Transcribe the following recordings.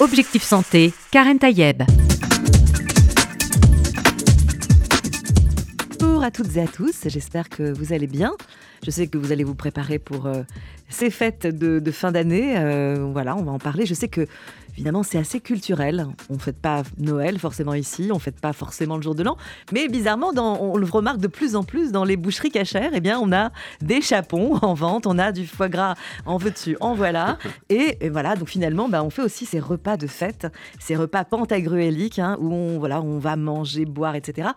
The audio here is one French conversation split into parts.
Objectif Santé, Karen Tayeb. Bonjour à toutes et à tous, j'espère que vous allez bien. Je sais que vous allez vous préparer pour euh, ces fêtes de, fin d'année. Euh, voilà, on va en parler. Je sais que Évidemment, c'est assez culturel. On ne fête pas Noël forcément ici, on ne fête pas forcément le jour de l'an. Mais bizarrement, on le remarque de plus en plus dans les boucheries cachères, eh bien, on a des chapons en vente, on a du foie gras en veux-tu, en voilà. Et, voilà, donc finalement, bah, on fait aussi ces repas de fête, ces repas pantagruéliques, hein, où on, voilà, on va manger, boire, etc.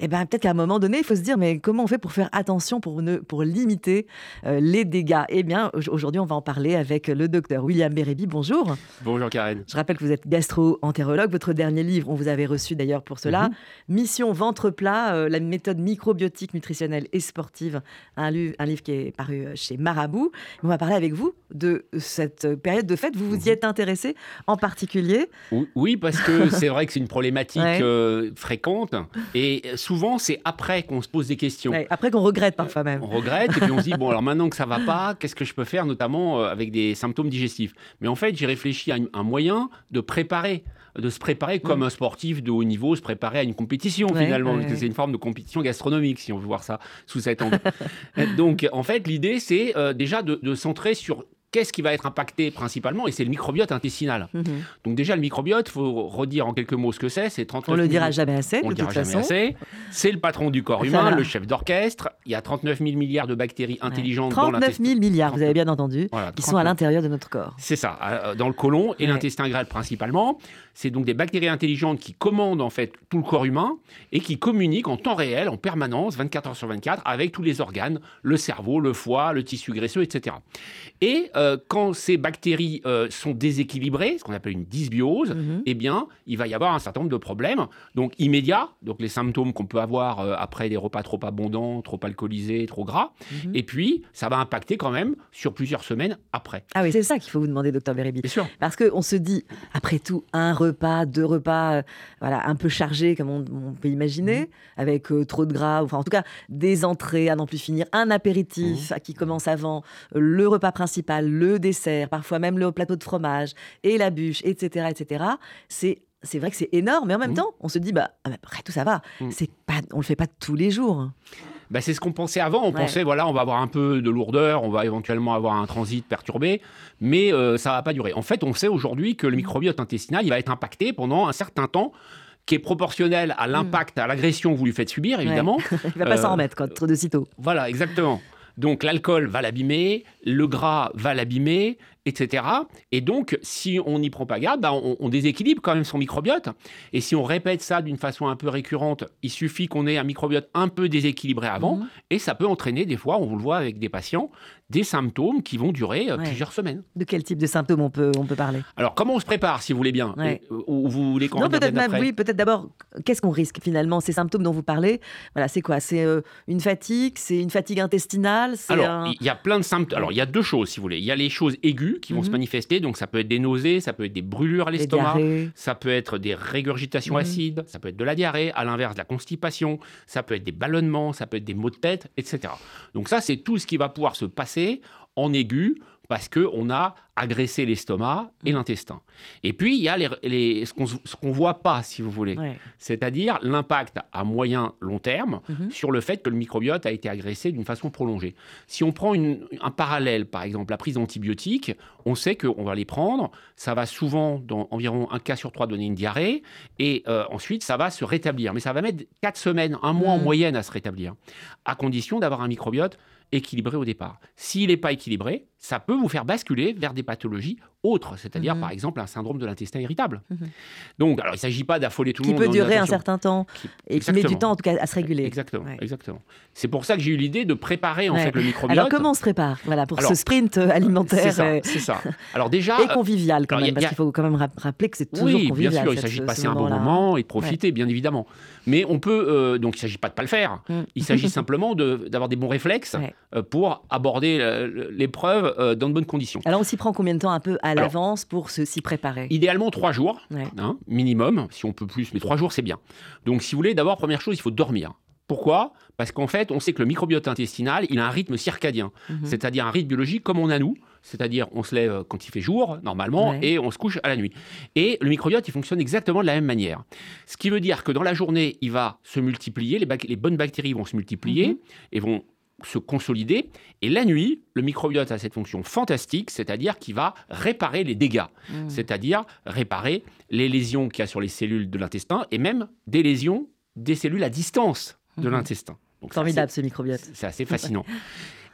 Et eh bien peut-être qu'à un moment donné, il faut se dire, mais comment on fait pour faire attention, pour, ne, pour limiter euh, les dégâts? Eh bien, aujourd'hui, on va en parler avec le docteur William Bérébi. Bonjour. Bonjour Karen. Je rappelle que vous êtes gastro-entérologue. Votre dernier livre, on vous avait reçu d'ailleurs pour cela. Mhm. Mission ventre plat, euh, la méthode microbiotique nutritionnelle et sportive. Un, un, livre qui est paru euh, chez Marabout. On va parler avec vous de cette période de fête. Vous vous y mhm. êtes intéressé en particulier Oui, parce que c'est vrai que c'est une problématique euh, fréquente. Et souvent, c'est après qu'on se pose des questions. après qu'on regrette parfois même. On regrette et puis on se dit, bon, alors maintenant que ça va pas, qu'est-ce que je peux faire, notamment avec des symptômes digestifs? Mais en fait, j'ai réfléchi à un moyen de préparer de se préparer comme mm. un sportif de haut niveau, se préparer à une compétition finalement, c'est une forme de compétition gastronomique si on veut voir ça sous cet angle. Donc en fait l'idée c'est euh, déjà de, de centrer sur Qu'est-ce qui va être impacté principalement Et c'est le microbiote intestinal. Mhm. Donc déjà, le microbiote, il faut redire en quelques mots ce que c'est. C'est 39 On le dira jamais assez, on de toute façon. C'est le patron du corps humain, le chef d'orchestre. Il y a 39 000 milliards de bactéries intelligentes dans l'intestin. 39 000 milliards, vous avez bien entendu, qui sont à l'intérieur de notre corps. C'est ça, euh, dans le côlon et l'intestin grêle principalement. C'est donc des bactéries intelligentes qui commandent en fait tout le corps humain et qui communiquent en temps réel, en permanence, 24 heures sur 24, avec tous les organes, le cerveau, le foie, le tissu graisseux, etc. Et euh, quand ces bactéries euh, sont déséquilibrées, ce qu'on appelle une dysbiose, mhm. eh bien, il va y avoir un certain nombre de problèmes. Donc immédiats, donc les symptômes qu'on peut avoir euh, après des repas trop abondants, trop alcoolisés, trop gras. Mhm. Et puis, ça va impacter quand même sur plusieurs semaines après. Ah oui, c'est ça qu'il faut vous demander, docteur Bérébi. Bien sûr. Parce qu'on se dit, après tout, un repas, deux repas, voilà, un peu chargés, comme on, peut imaginer, mhm. avec trop de gras, enfin en tout cas, des entrées à n'en plus finir, un apéritif qui commence avant, le repas principal, le dessert, parfois même le plateau de fromage et la bûche, etc., etc. C'est c'est vrai que c'est énorme, mais en même mmh. temps, on se dit, bah, ah, après tout ça va. Mmh. C'est pas, on le fait pas tous les jours. Bah, c'est ce qu'on pensait avant. On pensait, voilà, on va avoir un peu de lourdeur, on va éventuellement avoir un transit perturbé, mais euh, ça va pas durer. En fait, on sait aujourd'hui que le mmh. microbiote intestinal, il va être impacté pendant un certain temps qui est proportionnel à l'impact, à l'agression que vous lui faites subir, évidemment. il va pas s'en euh, remettre, quoi, trop de sitôt. Voilà, exactement. Donc l'alcool va l'abîmer, le gras va l'abîmer, etc. Et donc, si on n'y prend pas garde, bah, on, déséquilibre quand même son microbiote. Et si on répète ça d'une façon un peu récurrente, il suffit qu'on ait un microbiote un peu déséquilibré avant, mmh. et ça peut entraîner des fois, on le voit avec des patients, des symptômes qui vont durer euh, plusieurs semaines. De quel type de symptômes on peut, on peut parler? Alors, comment on se prépare, si vous voulez bien? Ou vous voulez qu'on Non, peut-être même, oui, peut-être d'abord, qu'est-ce qu'on risque finalement Ces symptômes dont vous parlez, voilà, c'est quoi? C'est euh, une fatigue? C'est une fatigue intestinale? Alors, il y a plein de symptômes. Alors, il y a deux choses, si vous voulez. Il y a les choses aiguës qui vont se mhm. manifester, donc ça peut être des nausées, ça peut être des brûlures à l'estomac, ça peut être des régurgitations mhm. acides, ça peut être de la diarrhée, à l'inverse de la constipation, ça peut être des ballonnements, ça peut être des maux de tête, etc. Donc ça, c'est tout ce qui va pouvoir se passer en aigu parce qu'on a agressé l'estomac et mmh. l'intestin. Et puis, il y a les, ce qu'on ne voit pas, si vous voulez. C'est-à-dire l'impact à moyen, long terme mmh. sur le fait que le microbiote a été agressé d'une façon prolongée. Si on prend un parallèle, par exemple, la prise d'antibiotiques, on sait qu'on va les prendre, ça va souvent, dans environ un cas sur trois, donner une diarrhée, et euh, ensuite, ça va se rétablir. Mais ça va mettre quatre semaines, un mois en mmh. moyenne à se rétablir, à condition d'avoir un microbiote équilibré au départ. S'il n'est pas équilibré, ça peut vous faire basculer vers des pathologies autres, c'est-à-dire mhm. par exemple un syndrome de l'intestin irritable. Mhm. Donc, alors il ne s'agit pas d'affoler tout le monde. Qui peut durer un certain temps et qui met du temps en tout cas à se réguler. Exactement, exactement. C'est pour ça que j'ai eu l'idée de préparer en fait le microbiote. Alors comment on se prépare voilà, pour ce sprint euh, alimentaire C'est ça, Alors déjà et convivial quand même, parce qu'il faut quand même rappeler que c'est toujours oui, convivial. bien sûr, il s'agit de passer un bon moment et de profiter, bien évidemment. Mais on peut euh, donc il ne s'agit pas de pas le faire. Mm. Il s'agit simplement d'avoir des bons réflexes euh, pour aborder l'épreuve dans de bonnes conditions. Alors on s'y prend combien de temps un peu à l'avance pour s'y préparer? Idéalement trois jours, hein, minimum, si on peut plus, mais trois jours c'est bien. Donc si vous voulez, d'abord, première chose, il faut dormir. Pourquoi? Parce qu'en fait, on sait que le microbiote intestinal, il a un rythme circadien, mhm. c'est-à-dire un rythme biologique comme on a nous. c'est-à-dire on se lève quand il fait jour, normalement, et on se couche à la nuit. Et le microbiote, il fonctionne exactement de la même manière. Ce qui veut dire que dans la journée, il va se multiplier, les, bonnes bactéries vont se multiplier mhm. et vont se consolider. Et la nuit, le microbiote a cette fonction fantastique, c'est-à-dire qu'il va réparer les dégâts, mhm. c'est-à-dire réparer les lésions qu'il y a sur les cellules de l'intestin et même des lésions des cellules à distance de mhm. l'intestin. Formidable ce microbiote. C'est assez fascinant.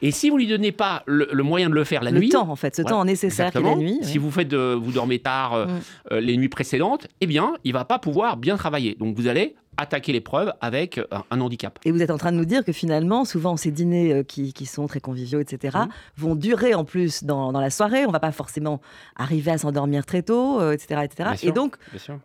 Et si vous lui donnez pas le, moyen de le faire la nuit, le temps en fait, ce temps nécessaire qui la nuit. Si vous faites, vous dormez tard euh, mm. euh, les nuits précédentes, eh bien, il va pas pouvoir bien travailler. Donc vous allez attaquer l'épreuve avec euh, un, handicap. Et vous êtes en train de nous dire que finalement, souvent, ces dîners euh, qui, sont très conviviaux, etc., mhm. vont durer en plus dans, la soirée. On ne va pas forcément arriver à s'endormir très tôt, etc. Euh, etc. et donc,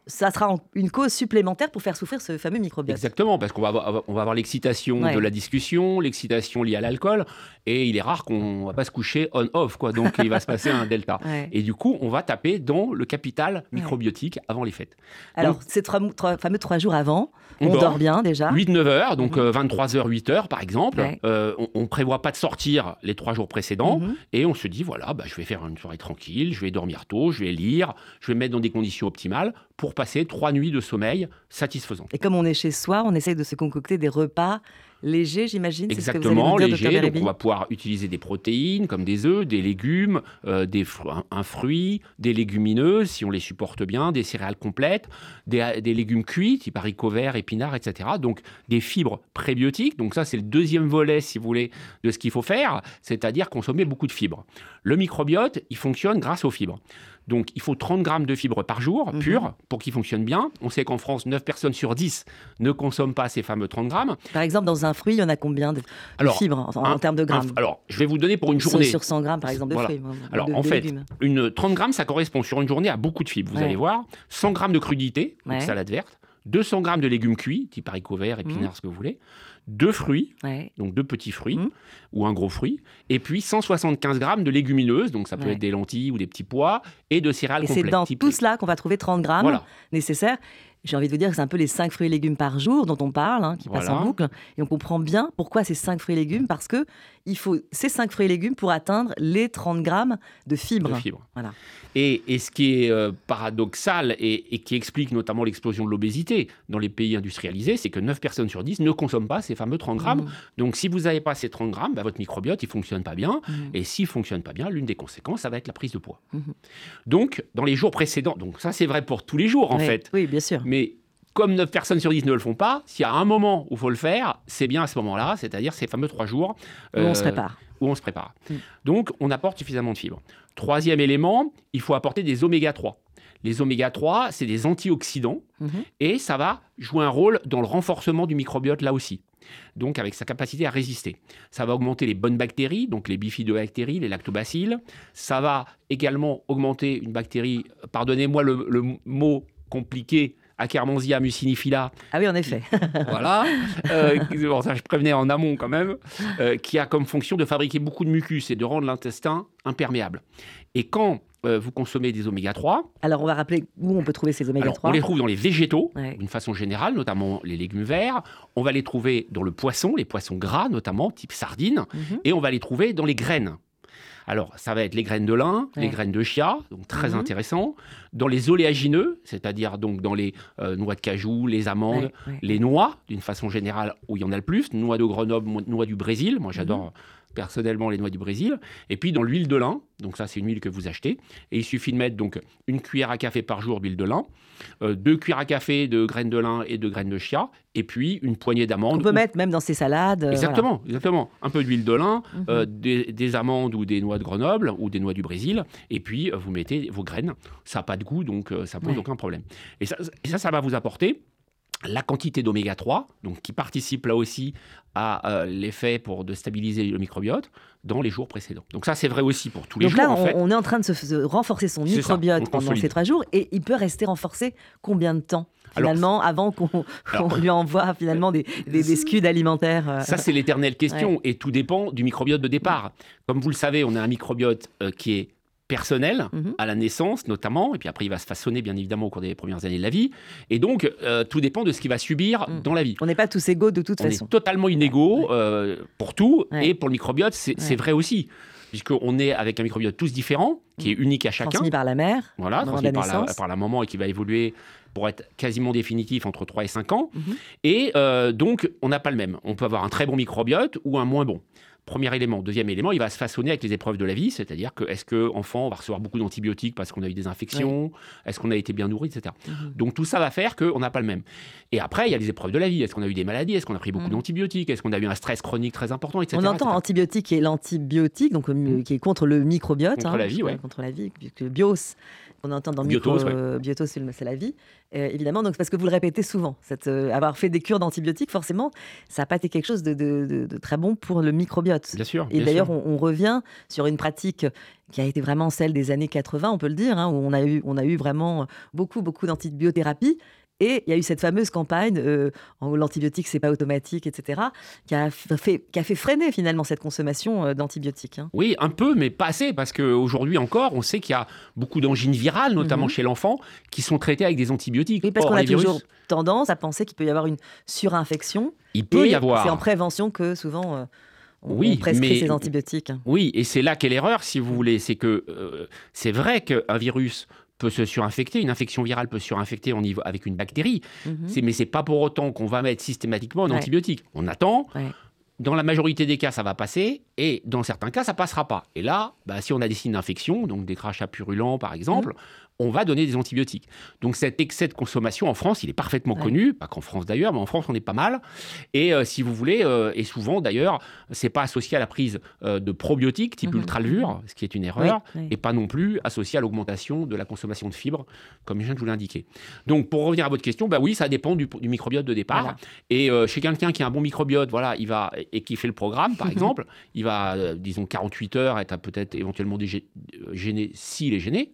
ça sera une cause supplémentaire pour faire souffrir ce fameux microbiote. Exactement, parce qu'on va avoir, on va avoir l'excitation de la discussion, l'excitation liée à l'alcool, et il est rare qu'on ne va pas se coucher on-off, quoi. Donc, il va se passer un delta. Et du coup, on va taper dans le capital microbiotique avant les fêtes. Alors, ces trois, fameux trois jours avant, on, dort, bien déjà. 8-9 heures, donc 23h, mhm. 8h euh, par exemple. Euh, on ne prévoit pas de sortir les trois jours précédents mhm. et on se dit voilà, bah, je vais faire une soirée tranquille, je vais dormir tôt, je vais lire, je vais me mettre dans des conditions optimales pour passer trois nuits de sommeil satisfaisantes. Et comme on est chez soi, on essaye de se concocter des repas léger, j'imagine. Exactement, léger. Donc on va pouvoir utiliser des protéines comme des œufs, des légumes, euh, des un, fruit, des légumineuses si on les supporte bien, des céréales complètes, des, des légumes cuits, type haricots verts, épinards, etc. Donc des fibres prébiotiques. Donc ça, c'est le deuxième volet, si vous voulez, de ce qu'il faut faire, c'est-à-dire consommer beaucoup de fibres. Le microbiote, il fonctionne grâce aux fibres. Donc il faut 30 grammes de fibres par jour, mhm. pure, pour qu'il fonctionne bien. On sait qu'en France, 9 personnes sur 10 ne consomment pas ces fameux 30 grammes. Par exemple, dans un fruit, il y en a combien de, fibres en, termes de grammes Alors, je vais vous donner pour une journée. Sur 100 grammes, par exemple, de fruits. Alors, en fait, une 30 grammes, ça correspond sur une journée à beaucoup de fibres, vous allez voir. 100 grammes de crudité, donc salade verte. 200 grammes de légumes cuits, type haricots verts, épinards, mhm. ce que vous voulez deux fruits, donc deux petits fruits mmh. ou un gros fruit, et puis 175 grammes de légumineuses, donc ça peut être des lentilles ou des petits pois, et de céréales et C'est dans tout cela qu'on va trouver 30 grammes nécessaires j'ai envie de vous dire que c'est un peu les 5 fruits et légumes par jour dont on parle, hein, qui passent en boucle. Et on comprend bien pourquoi ces 5 fruits et légumes, parce que il faut ces 5 fruits et légumes pour atteindre les 30 grammes de fibres. Voilà. Et, et, ce qui est euh, paradoxal et, qui explique notamment l'explosion de l'obésité dans les pays industrialisés, c'est que 9 personnes sur 10 ne consomment pas ces fameux 30 grammes. Mmh. Donc si vous n'avez pas ces 30 grammes, bah, votre microbiote, il ne fonctionne pas bien. Mmh. Et s'il ne fonctionne pas bien, l'une des conséquences, ça va être la prise de poids. Mmh. Donc, dans les jours précédents, donc ça c'est vrai pour tous les jours en fait. Oui, bien sûr. Mais comme 9 personnes sur 10 ne le font pas, s'il y a un moment où il faut le faire, c'est bien à ce moment-là, c'est-à-dire ces fameux trois jours. Où on se euh, prépare. Où on se prépare. Mm. Donc, on apporte suffisamment de fibres. Troisième élément, il faut apporter des oméga 3. Les oméga 3, c'est des antioxydants mm-hmm. et ça va jouer un rôle dans le renforcement du microbiote là aussi. Donc avec sa capacité à résister. Ça va augmenter les bonnes bactéries, donc les bifidobactéries, les lactobacilles. Ça va également augmenter une bactérie, pardonnez-moi le mot compliqué, Akkermansia mucinifila. Ah oui, en effet. voilà. Euh, ça, je prévenais en amont quand même, euh, qui a comme fonction de fabriquer beaucoup de mucus et de rendre l'intestin imperméable. Et quand euh, vous consommez des oméga 3. Alors, on va rappeler où on peut trouver ces oméga 3. on les trouve dans les végétaux, d'une façon générale, notamment les légumes verts. On va les trouver dans le poisson, les poissons gras notamment, type sardines. Mhm. Et on va les trouver dans les graines. Alors, ça va être les graines de lin, les graines de chia, donc très mhm. intéressant. Dans les oléagineux, c'est-à-dire donc dans les euh, noix de cajou, les amandes, les noix, d'une façon générale, où il y en a le plus, noix de Grenoble, noix du Brésil. Moi, j'adore mhm personnellement les noix du Brésil. Et puis dans l'huile de lin, donc ça c'est une huile que vous achetez, et il suffit de mettre donc une cuillère à café par jour d'huile de lin, euh, deux cuillères à café de graines de lin et de graines de chia, et puis une poignée d'amandes. On peut mettre même dans ses salades. Euh, exactement, exactement. Un peu d'huile de lin, mhm. euh, des, amandes ou des noix de Grenoble ou des noix du Brésil, et puis vous mettez vos graines. Ça n'a pas de goût, donc ça pose aucun problème. Et ça, et ça, ça va vous apporter la quantité d'oméga 3, donc qui participe là aussi à euh, l'effet pour de stabiliser le microbiote dans les jours précédents. Donc ça c'est vrai aussi pour tous les jours. Donc là on, est en train de se, renforcer son microbiote pendant ces trois jours et il peut rester renforcé combien de temps finalement avant qu'on lui envoie finalement des, des, scuds alimentaires euh Ça c'est l'éternelle question et tout dépend du microbiote de départ. Comme vous le savez on a un microbiote euh, qui est personnel mhm. à la naissance notamment, et puis après il va se façonner bien évidemment au cours des premières années de la vie, et donc euh, tout dépend de ce qu'il va subir mhm. dans la vie. On n'est pas tous égaux de toute façon. On est totalement inégaux euh, pour tout, et pour le microbiote c'est vrai aussi. puisqu'on est avec un microbiote tous différents, qui est mmh. unique à chacun. Transmis par la mère. Voilà, transmis par la, par la maman et qui va évoluer pour être quasiment définitif entre 3 et 5 ans. Mmh. Et euh, donc, on n'a pas le même. On peut avoir un très bon microbiote ou un moins bon. Premier élément. Deuxième élément, il va se façonner avec les épreuves de la vie, c'est-à-dire que est-ce que enfant va recevoir beaucoup d'antibiotiques parce qu'on a eu des infections, est-ce qu'on a été bien nourri, etc. Mhm. Donc tout ça va faire qu'on n'a pas le même. Et après, il y a les épreuves de la vie. Est-ce qu'on a eu des maladies? Est-ce qu'on a pris beaucoup mhm. d'antibiotiques? Est-ce qu'on a eu un stress chronique très important, etc. On entend antibiotique et l'antibiotique, donc mhm. qui est contre le microbiote, contre hein, la vie, ouais. contre la vie, bios on entend dans Biotos, micro, Biotos, c'est la vie, euh, évidemment. Donc, parce que vous le répétez souvent, cette, euh, avoir fait des cures d'antibiotiques, forcément, ça n'a pas été quelque chose de, très bon pour le microbiote. Bien sûr. Et d'ailleurs, on, revient sur une pratique qui a été vraiment celle des années 80, on peut le dire, hein, où on a eu, on a eu vraiment beaucoup, beaucoup d'antibiothérapie. Et il y a eu cette fameuse campagne euh, l'antibiotique c'est pas automatique, etc., qui a fait, qui a fait freiner finalement cette consommation euh, d'antibiotiques. Hein. Oui, un peu, mais pas assez, parce qu'aujourd'hui encore, on sait qu'il y a beaucoup d'angines virales, notamment mhm. chez l'enfant, qui sont traitées avec des antibiotiques. Oui, parce qu'on a toujours tendance à penser qu'il peut y avoir une surinfection. Il peut y avoir. C'est en prévention que souvent. Euh, on, oui, prescrit ces antibiotiques. Oui, et c'est là qu'est l'erreur, si vous voulez. C'est que c'est vrai qu'un virus peut se surinfecter, une infection virale peut se surinfecter en niveau, avec une bactérie, mhm. mais c'est pas pour autant qu'on va mettre systématiquement un antibiotique. On attend. Dans la majorité des cas, ça va passer, et dans certains cas, ça passera pas. Et là, bah, si on a des signes d'infection, donc des crachats purulents par exemple, on va donner des antibiotiques. Donc cet excès de consommation en France, il est parfaitement connu, pas qu'en France d'ailleurs, mais en France on est pas mal. Et euh, si vous voulez, euh, et souvent d'ailleurs, c'est pas associé à la prise euh, de probiotiques type ultralevure, ce qui est une erreur, et pas non plus associé à l'augmentation de la consommation de fibres, comme je viens de vous l'indiquer. Donc pour revenir à votre question, bah oui, ça dépend du, microbiote de départ. Et chez quelqu'un qui a un bon microbiote, voilà, il va et qui fait le programme, par exemple, il va, disons 48 heures, être peut-être éventuellement gêné s'il est gêné.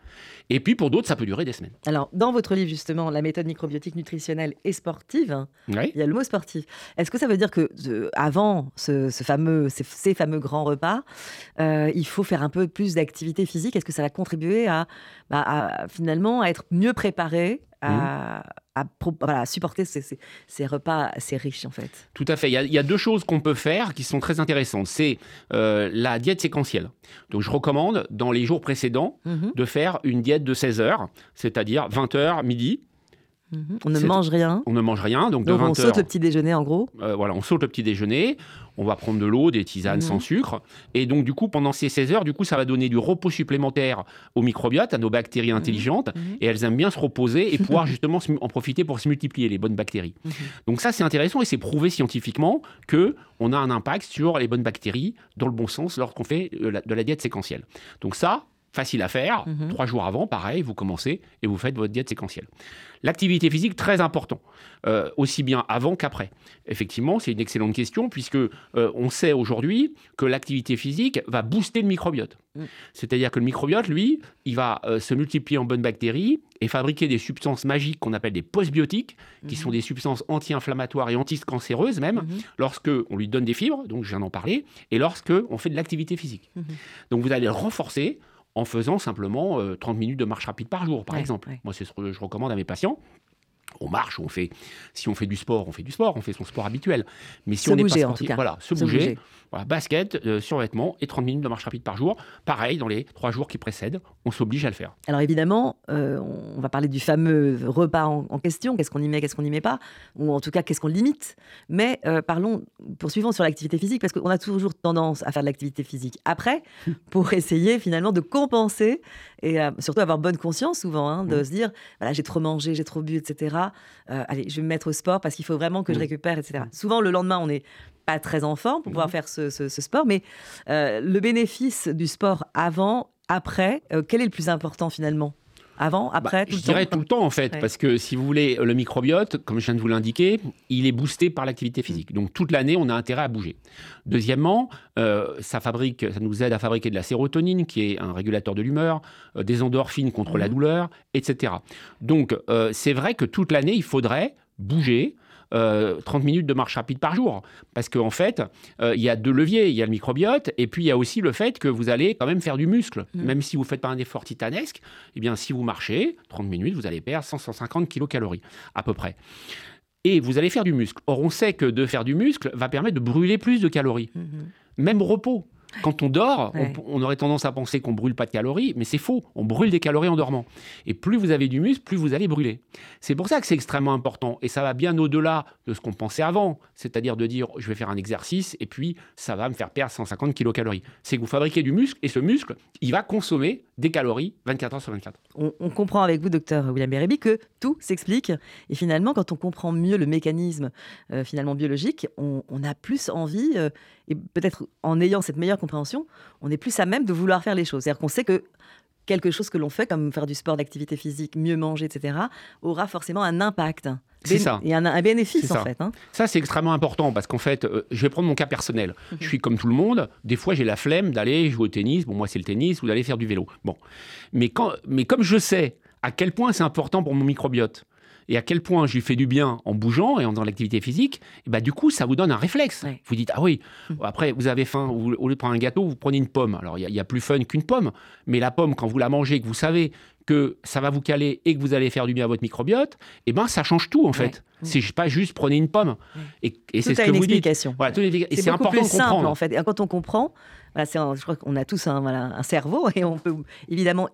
Et puis pour d'autres, ça peut durer des semaines. Alors, dans votre livre, justement, La méthode microbiotique nutritionnelle et sportive, il y a le mot sportif. Est-ce que ça veut dire que avant ce, fameux, ces, fameux grands repas, euh, il faut faire un peu plus d'activité physique? Est-ce que ça va contribuer à, bah, finalement à être mieux préparé à, mmh. Supporter ces, repas assez riches en fait. Tout à fait. Il y a, deux choses qu'on peut faire qui sont très intéressantes. C'est euh, la diète séquentielle. Donc je recommande dans les jours précédents mmh de faire une diète de 16 heures, c'est-à-dire 20 heures, midi, Mhm. On ne mange rien. On ne mange rien. Donc, de on saute le petit déjeuner en gros. Euh, voilà, on saute le petit déjeuner. On va prendre de l'eau, des tisanes sans mhm. sucre. Et donc, du coup, pendant ces 16 heures, du coup, ça va donner du repos supplémentaire au microbiote, à nos bactéries mhm. intelligentes. Et elles aiment bien se reposer et pouvoir justement en profiter pour se multiplier, les bonnes bactéries. Donc, ça, c'est intéressant et c'est prouvé scientifiquement que on a un impact sur les bonnes bactéries dans le bon sens lorsqu'on fait euh, de la diète séquentielle. Donc, ça, facile à faire. Trois jours avant, pareil, vous commencez et vous faites votre diète séquentielle. L'activité physique, très important, euh, aussi bien avant qu'après. Effectivement, c'est une excellente question, puisque euh, on sait aujourd'hui que l'activité physique va booster le microbiote. Mm. C'est-à-dire que le microbiote, lui, il va euh, se multiplier en bonnes bactéries et fabriquer des substances magiques qu'on appelle des postbiotiques, qui mm-hmm. sont des substances anti-inflammatoires et anti-cancéreuses même, mm-hmm. lorsque on lui donne des fibres, donc je viens d'en parler, et lorsque on fait de l'activité physique. Mm-hmm. Donc vous allez le renforcer en faisant simplement 30 euh, minutes de marche rapide par jour, par exemple. Moi, c'est ce que je recommande à mes patients on marche, on fait, si on fait du sport, on fait du sport, on fait son sport habituel. Mais si on n'est pas sportif, voilà, se, bouger, Voilà, basket, euh, survêtement et 30 minutes de marche rapide par jour. Pareil, dans les trois jours qui précèdent, on s'oblige à le faire. Alors évidemment, euh, on va parler du fameux repas en, question, qu'est-ce qu'on y met, qu'est-ce qu'on n'y met pas, ou en tout cas qu'est-ce qu'on limite? Mais euh, parlons, poursuivons sur l'activité physique, parce qu'on a toujours tendance à faire de l'activité physique après, pour essayer finalement de compenser et surtout avoir bonne conscience souvent, hein, de mmh. se dire, voilà, j'ai trop mangé, j'ai trop bu, etc. Euh, allez, je vais me mettre au sport parce qu'il faut vraiment que je récupère, etc. Souvent, le lendemain, on n'est pas très en forme pour pouvoir mm. faire ce, sport, mais euh, le bénéfice du sport avant, après, euh, quel est le plus important finalement? Avant, bah, après, tout Je dirais tout le temps en fait, parce que si vous voulez, le microbiote, comme je viens de vous l'indiquer, il est boosté par l'activité physique. Donc toute l'année, on a intérêt à bouger. Deuxièmement, euh, ça, fabrique, ça nous aide à fabriquer de la sérotonine, qui est un régulateur de l'humeur, euh, des endorphines contre la mmh. douleur, etc. Donc euh, c'est vrai que toute l'année, il faudrait bouger, 30 euh, minutes de marche rapide par jour. Parce qu'en fait, euh, il y a deux leviers. Il y a le microbiote et puis il y a aussi le fait que vous allez quand même faire du muscle. Mm. Même si vous ne faites pas un effort titanesque, eh bien, si vous marchez 30 minutes, vous allez perdre 100-150 kilocalories à peu près. Et vous allez faire du muscle. Or, on sait que de faire du muscle va permettre de brûler plus de calories. Mm-hmm. Même repos. Quand on dort, on, aurait tendance à penser qu'on brûle pas de calories, mais c'est faux. On brûle des calories en dormant. Et plus vous avez du muscle, plus vous allez brûler. C'est pour ça que c'est extrêmement important. Et ça va bien au-delà de ce qu'on pensait avant. C'est-à-dire de dire, je vais faire un exercice et puis ça va me faire perdre 150 kilocalories. C'est que vous fabriquez du muscle et ce muscle, il va consommer des calories 24 heures sur 24. On, comprend avec vous, docteur William Bérébi, que tout s'explique. Et finalement, quand on comprend mieux le mécanisme euh, finalement biologique, on, a plus envie, euh, et peut-être en ayant cette meilleure compréhension, on est plus à même de vouloir faire les choses. C'est-à-dire qu'on sait que quelque chose que l'on fait, comme faire du sport, d'activité physique, mieux manger, etc., aura forcément un impact. C'est ça. Il y a un, bénéfice, en fait. Hein. Ça, c'est extrêmement important parce qu'en fait, euh, je vais prendre mon cas personnel. Mhm. Je suis comme tout le monde. Des fois, j'ai la flemme d'aller jouer au tennis. Bon, moi, c'est le tennis ou d'aller faire du vélo. Bon. Mais, quand, mais comme je sais à quel point c'est important pour mon microbiote, et à quel point je lui fais du bien en bougeant et en faisant l'activité physique, et bah, du coup, ça vous donne un réflexe. Vous dites, ah oui, hum. après, vous avez faim, vous, au lieu de prendre un gâteau, vous prenez une pomme. Alors, il y, a plus fun qu'une pomme, mais la pomme, quand vous la mangez, que vous savez que ça va vous caler et que vous allez faire du bien à votre microbiote, et eh ben ça change tout en fait. C'est pas juste prenez une pomme. Et, c'est ce que une vous explication. dites. Voilà, et c'est important plus de comprendre. en fait. Et quand on comprend, voilà, je crois qu'on a tous un, voilà, un cerveau et on peut évidemment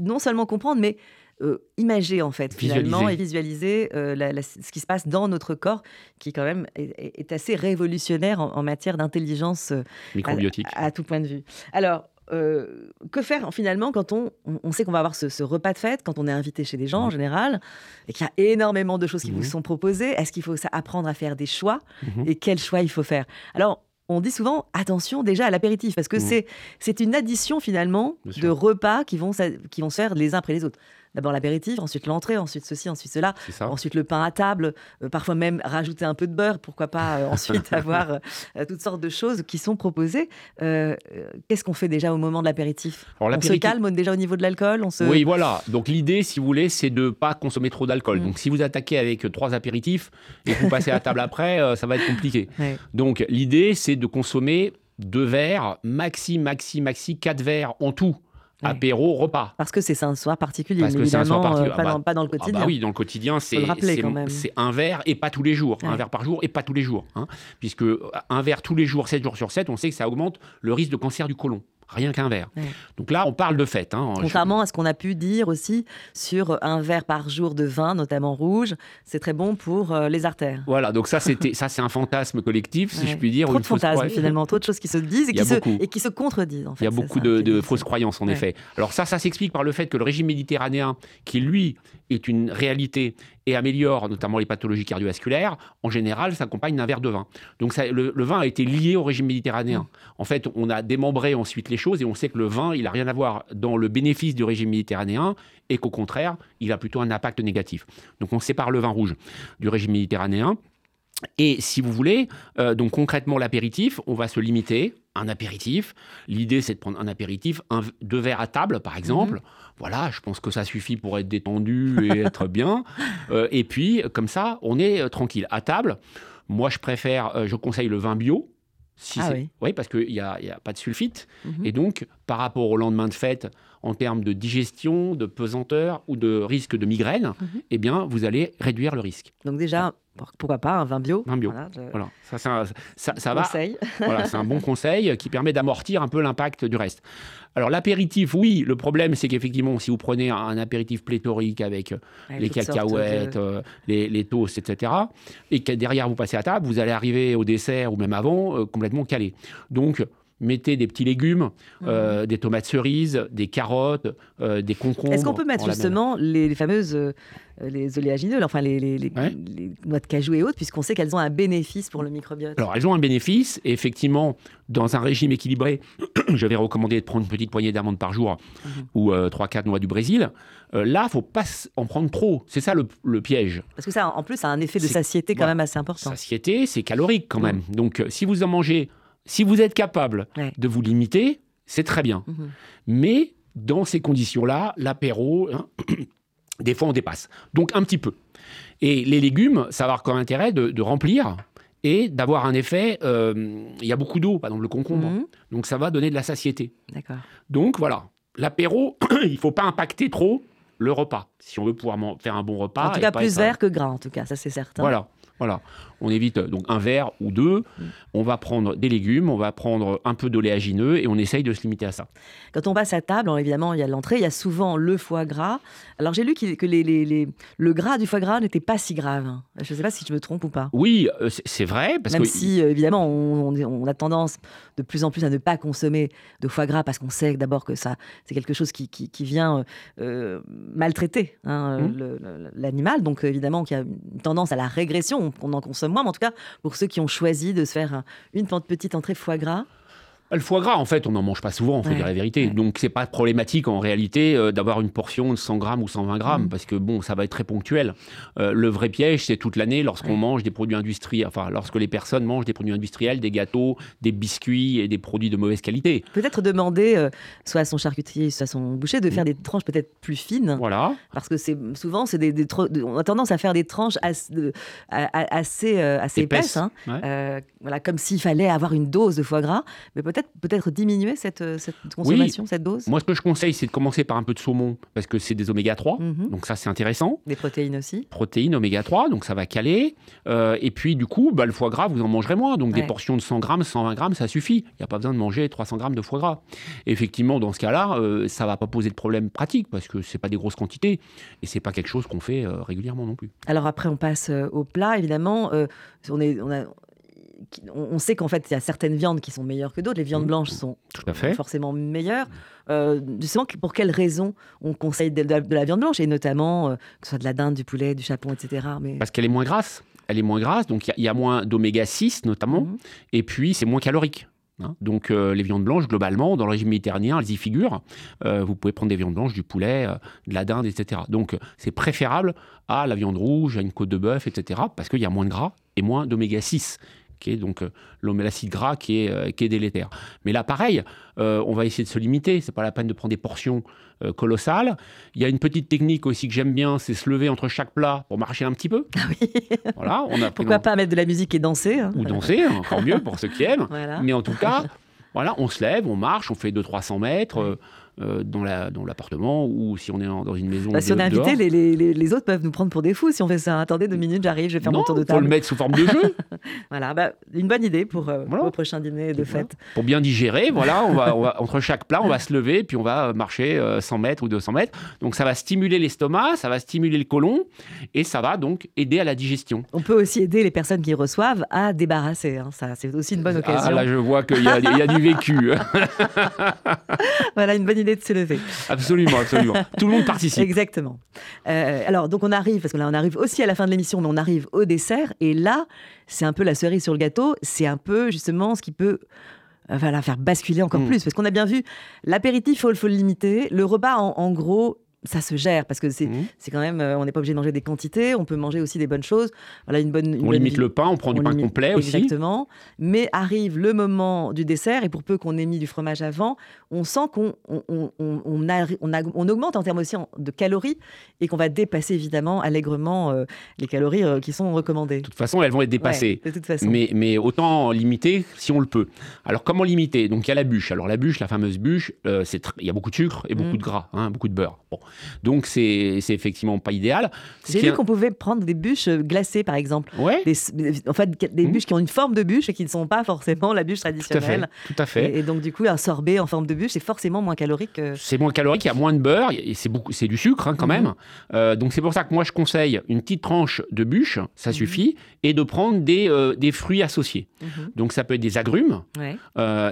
non seulement comprendre, mais euh, imager en fait finalement et visualiser euh, ce qui se passe dans notre corps, qui quand même est, assez révolutionnaire en, matière d'intelligence euh, microbiotique. à, tout point de vue. Alors que faire finalement quand on, on sait qu'on va avoir ce, repas de fête, quand on est invité chez des gens en général, et qu'il y a énormément de choses qui vous mmh. sont proposées Est-ce qu'il faut apprendre à faire des choix mmh. Et quels choix il faut faire? Alors, on dit souvent attention déjà à l'apéritif parce que c'est c'est une addition finalement de repas qui vont qui vont se faire les uns après les autres d'abord l'apéritif, ensuite l'entrée, ensuite ceci, ensuite cela, ensuite le pain à table, euh, parfois même rajouter un peu de beurre, pourquoi pas euh, ensuite avoir euh, toutes sortes de choses qui sont proposées. Qu'est-ce qu'on fait déjà au moment de l'apéritif? On se calme déjà au niveau de l'alcool se... Oui, voilà. Donc l'idée, si vous voulez, c'est de ne pas consommer trop d'alcool. Mm. Donc si vous attaquez avec trois apéritifs et que vous passez à la table après, ça va être compliqué. Donc l'idée, c'est de consommer deux verres, maxi, maxi, maxi, quatre verres en tout apéro, repas. Parce que c'est un soir particulier, Parce que c'est un soir particulier. Euh, pas, dans, pas, dans, le ah quotidien. bah oui, dans le quotidien, c'est un verre et pas tous les jours. Un verre par jour et pas tous les jours. Hein, puisque un verre tous les jours, 7 jours sur 7, on sait que ça augmente le risque de cancer du côlon rien qu'un verre. Donc là, on parle de fête. Hein. Contrairement à ce qu'on a pu dire aussi sur un verre par jour de vin, notamment rouge, c'est très bon pour euh, les artères. Voilà, donc ça, c'était, ça c'est un fantasme collectif, si je puis dire. Trop de fantasmes, finalement, trop de choses qui se disent et, qui se, et qui se, contredisent. En fait, Il y a beaucoup de, fausses croyances, en effet. Alors ça, ça s'explique par le fait que le régime méditerranéen, qui lui est une réalité et améliore notamment les pathologies cardiovasculaires, en général s'accompagne d'un verre de vin. Donc ça, le, vin a été lié au régime méditerranéen. Mmh. En fait, on a démembré ensuite les choses et on sait que le vin, il n'a rien à voir dans le bénéfice du régime méditerranéen et qu'au contraire, il a plutôt un impact négatif. Donc on sépare le vin rouge du régime méditerranéen. Et si vous voulez, euh, donc concrètement l'apéritif, on va se limiter un apéritif. L'idée, c'est de prendre un apéritif, un, deux verres à table, par exemple. Mmh. Voilà, je pense que ça suffit pour être détendu et être bien. Euh, et puis, comme ça, on est euh, tranquille. À table, moi, je préfère, je conseille le vin bio. Si ah oui. oui. parce qu'il n'y a, a, pas de sulfite. Mmh. Et donc, par rapport au lendemain de fête, en termes de digestion, de pesanteur ou de risque de migraine, mmh. eh bien, vous allez réduire le risque. Donc déjà, pourquoi pas un vin bio Vin bio. Voilà, Ça, ça, ça, va. voilà, c'est un bon conseil qui permet d'amortir un peu l'impact du reste. Alors l'apéritif, oui, le problème c'est qu'effectivement, si vous prenez un apéritif pléthorique avec les cacahuètes, euh, les, les, toasts, etc., et que derrière vous passez à table, vous allez arriver au dessert ou même avant euh, complètement calé. Donc mettez des petits légumes, mmh. euh, des tomates cerises, des carottes, euh, des concombres. Est-ce qu'on peut mettre justement les, fameuses euh, les oléagineux, enfin les, noix de cajou et autres, puisqu'on sait qu'elles ont un bénéfice pour le microbiote Alors elles ont un bénéfice, et effectivement, dans un régime équilibré, je vais recommander de prendre une petite poignée d'amandes par jour mmh. ou 3-4 noix du Brésil. là, il faut pas en prendre trop. C'est ça le, piège. Parce que ça, en plus, ça a un effet de satiété quand même assez important. Satiété, c'est calorique quand même. Donc si vous en mangez si vous êtes capable de vous limiter, c'est très bien. Mhm. Mais dans ces conditions-là, l'apéro, hein, des fois on dépasse. Donc un petit peu. Et les légumes, ça va avoir comme intérêt de, remplir et d'avoir un effet. Euh, il y a beaucoup d'eau, par exemple le concombre. Mhm. Donc ça va donner de la satiété. Donc voilà, l'apéro, il ne faut pas impacter trop le repas. Si on veut pouvoir faire un bon repas. En tout cas, plus vert que gras, en tout cas, ça c'est certain. Voilà. Voilà. On évite donc un verre ou deux. On va prendre des légumes, on va prendre un peu d'oléagineux et on essaye de se limiter à ça. Quand on passe à table, évidemment, il y a l'entrée, il y a souvent le foie gras. Alors j'ai lu que les, le gras du foie gras n'était pas si grave. Je ne sais pas si je me trompe ou pas. Oui, euh, c'est vrai. Parce Même si, euh, évidemment, on, a tendance de plus en plus à ne pas consommer de foie gras parce qu'on sait d'abord que ça, c'est quelque chose qui, qui, vient euh, maltraiter hein, mmh. l'animal. Donc évidemment, qu'il y a une tendance à la régression, qu'on en consomme moins. Mais en tout cas, pour ceux qui ont choisi de se faire une petite entrée foie gras, le foie gras, en fait, on n'en mange pas souvent, il faut dire la vérité. Donc, c'est pas problématique en réalité euh, d'avoir une portion de 100 grammes ou 120 grammes, mm. parce que bon, ça va être très ponctuel. Euh, le vrai piège, c'est toute l'année lorsqu'on mange des produits industriels, enfin, lorsque les personnes mangent des produits industriels, des gâteaux, des biscuits et des produits de mauvaise qualité. Peut-être demander, euh, soit à son charcutier, soit à son boucher, de faire des tranches peut-être plus fines. Voilà. Parce que c'est souvent, c'est des, on a tendance à faire des tranches assez, assez, assez épaisses, hein. voilà, comme s'il fallait avoir une dose de foie gras, mais peut peut-être diminuer cette, euh, cette consommation, cette dose? Moi, ce que je conseille, c'est de commencer par un peu de saumon, parce que c'est des oméga 3, mhm. donc ça, c'est intéressant. Des protéines aussi Protéines, oméga 3, donc ça va caler. Euh, et puis, du coup, bah, le foie gras, vous en mangerez moins. Donc, des portions de 100 grammes, 120 grammes, ça suffit. Il n'y a pas besoin de manger 300 grammes de foie gras. effectivement, dans ce cas-là, euh, ça ne va pas poser de problème pratique, parce que ce pas des grosses quantités. Et ce n'est pas quelque chose qu'on fait régulièrement non plus. Alors après, on passe au plat, évidemment. on, est, on, a, on sait qu'en fait, il y a certaines viandes qui sont meilleures que d'autres. Les viandes mmh. blanches sont forcément meilleures. Euh, justement, pour quelles raisons on conseille de, la viande blanche? Et notamment, euh, que ce soit de la dinde, du poulet, du chapon, etc. Mais... Parce qu'elle est moins grasse. Elle est moins grasse, donc il y, a moins d'oméga 6 notamment. Mmh. Et puis, c'est moins calorique. Hein. donc euh, les viandes blanches, globalement, dans le régime méditerranéen, elles y figurent. vous pouvez prendre des viandes blanches, du poulet, de la dinde, etc. Donc c'est préférable à la viande rouge, à une côte de bœuf, etc. Parce qu'il y a moins de gras et moins d'oméga 6 qui est donc euh, l'acide gras qui est, euh, qui est délétère. Mais là, pareil, euh, on va essayer de se limiter. C'est pas la peine de prendre des portions colossales. Il y a une petite technique aussi que j'aime bien, c'est se lever entre chaque plat pour marcher un petit peu. Ah oui. Voilà, on a Pourquoi pas mettre de la musique et danser hein. Ou danser, hein, encore mieux pour ceux qui aiment. Mais en tout cas, voilà, on se lève, on marche, on fait 200-300 mètres. Euh, dans l'appartement la, dans ou si on est dans une maison. Bah, si on est invité, les, les, les, autres peuvent nous prendre pour des fous si on fait ça. Attendez deux minutes, j'arrive, je vais faire mon tour de table. Il faut le mettre sous forme de jeu. voilà, bah, une bonne idée pour euh, le prochain dîner de fête. Pour bien digérer, voilà, on va, on va, entre chaque plat, on va se lever, puis on va marcher 100 euh, mètres ou 200 mètres. Donc ça va stimuler l'estomac, ça va stimuler le côlon, et ça va donc aider à la digestion. On peut aussi aider les personnes qui reçoivent à débarrasser. Hein. Ça, c'est aussi une bonne occasion. Ah, là, je vois qu'il y, y, a du vécu. voilà, une bonne idée de se lever. Absolument, absolument. Tout le monde participe. Exactement. Euh, alors, donc on arrive, parce que là on arrive aussi à la fin de l'émission, mais on arrive au dessert. Et là, c'est un peu la cerise sur le gâteau. C'est un peu justement ce qui peut euh, faire basculer encore hmm. plus. Parce qu'on a bien vu, l'apéritif, il faut, faut, le limiter. Le repas, en gros, ça se gère parce que c'est mmh. quand même, euh, on n'est pas obligé de manger des quantités, on peut manger aussi des bonnes choses. Voilà, une bonne. on limite le pain, on prend du pain complet aussi. Exactement. Mais arrive le moment du dessert et pour peu qu'on ait mis du fromage avant, on sent qu'on on, on, on, augmente en termes aussi de calories et qu'on va dépasser évidemment allègrement euh, les calories euh, qui sont recommandées. De toute façon, elles vont être dépassées. de toute façon. Mais, mais autant limiter si on le peut. Alors comment limiter? Donc il y a la bûche. Alors la bûche, la fameuse bûche, c'est il y a beaucoup de sucre et beaucoup mmh. de gras, hein, beaucoup de beurre. Bon. Donc, c'est effectivement pas idéal. J'ai vu qu'on pouvait prendre des bûches euh, glacées, par exemple. Ouais. en fait, des mmh. bûches qui ont une forme de bûche et qui ne sont pas forcément la bûche traditionnelle. Tout à fait. Et, donc, du coup, un sorbet en forme de c'est forcément moins calorique. C'est moins calorique, il y a moins de beurre, et c'est du sucre hein, quand mmh. même. Euh, donc, c'est pour ça que moi, je conseille une petite tranche de bûche, ça mmh. suffit, et de prendre des, euh, des fruits associés. Donc, ça peut être des agrumes,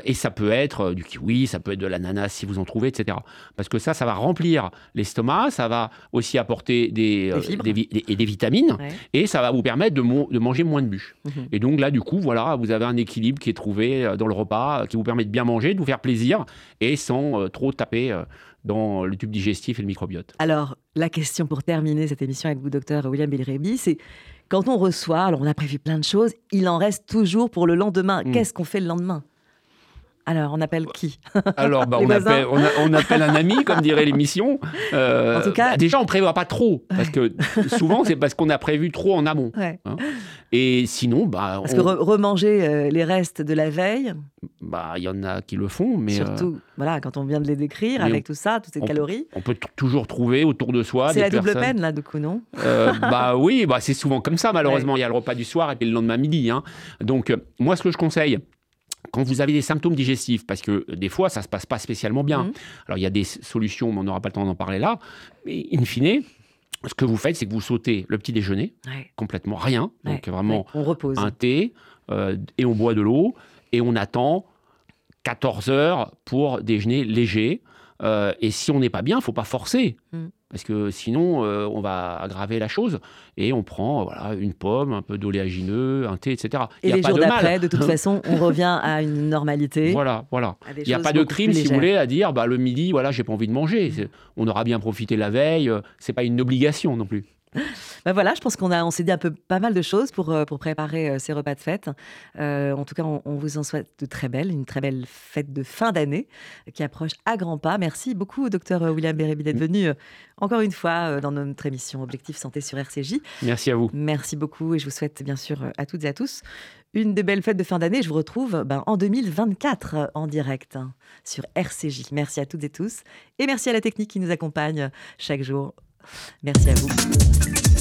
et ça peut être du kiwi, ça peut être de l'ananas si vous en trouvez, etc. Parce que ça, ça va remplir l'estomac, ça va aussi apporter des, des, et des vitamines, et ça va vous permettre de, de manger moins de bûches. Mhm. Et donc là, du coup, voilà, vous avez un équilibre qui est trouvé euh, dans le repas, euh, qui vous permet de bien manger, de vous faire plaisir, et sans euh, trop taper dans le tube digestif et le microbiote. Alors, la question pour terminer cette émission avec vous, docteur William Bilrebi, c'est quand on reçoit, alors on a prévu plein de choses, il en reste toujours pour le lendemain. Hmm. Qu'est-ce qu'on fait le lendemain? Alors, on appelle qui? Alors, bah, on, appelle, on, appelle, un ami, comme dirait l'émission. Euh, en tout cas, déjà, on prévoit pas trop, parce que souvent, c'est parce qu'on a prévu trop en amont. Hein. Et sinon, bah, parce que remanger euh, les restes de la veille. bah, il y en a qui le font, mais surtout, voilà, quand on vient de les décrire avec tout ça, toutes ces calories. on peut toujours trouver autour de soi. C'est la double peine là, du coup, non? Bah oui, bah c'est souvent comme ça. Malheureusement, il y a le repas du soir et puis le lendemain midi. Hein. Donc moi, ce que je conseille, quand vous avez des symptômes digestifs, parce que des fois, ça ne se passe pas spécialement bien. Mmh. Alors, il y a des solutions, mais on n'aura pas le temps d'en parler là. Mais in fine, ce que vous faites, c'est que vous sautez le petit déjeuner, complètement rien. Donc, vraiment, on repose. un thé, euh, et on boit de l'eau, et on attend 14 heures pour déjeuner léger. Euh, et si on n'est pas bien, il faut pas forcer. Mmh parce que sinon, euh, on va aggraver la chose. Et on prend voilà, une pomme, un peu d'oléagineux, un thé, etc. Et les jours d'après, de toute façon, on revient à une normalité. Voilà, voilà. Il n'y a pas de crime, si vous voulez, à dire bah, le midi, voilà, j'ai pas envie de manger. On aura bien profité la veille. Euh, c'est pas une obligation non plus. Ben voilà, je pense qu'on a, on s'est dit un peu pas mal de choses pour, euh, pour préparer euh, ces repas de fête. Euh, en tout cas, on, vous en souhaite de très belles, une très belle fête de fin d'année qui approche à grands pas. Merci beaucoup, docteur William Bérébi, d'être venu encore une fois dans notre émission Objectif Santé sur RCJ. Merci à vous. Merci beaucoup et je vous souhaite bien sûr à toutes et à tous une des belles fêtes de fin d'année. Je vous retrouve ben, en 2024 en direct hein, sur RCJ. Merci à toutes et tous et merci à la technique qui nous accompagne chaque jour. Merci à vous.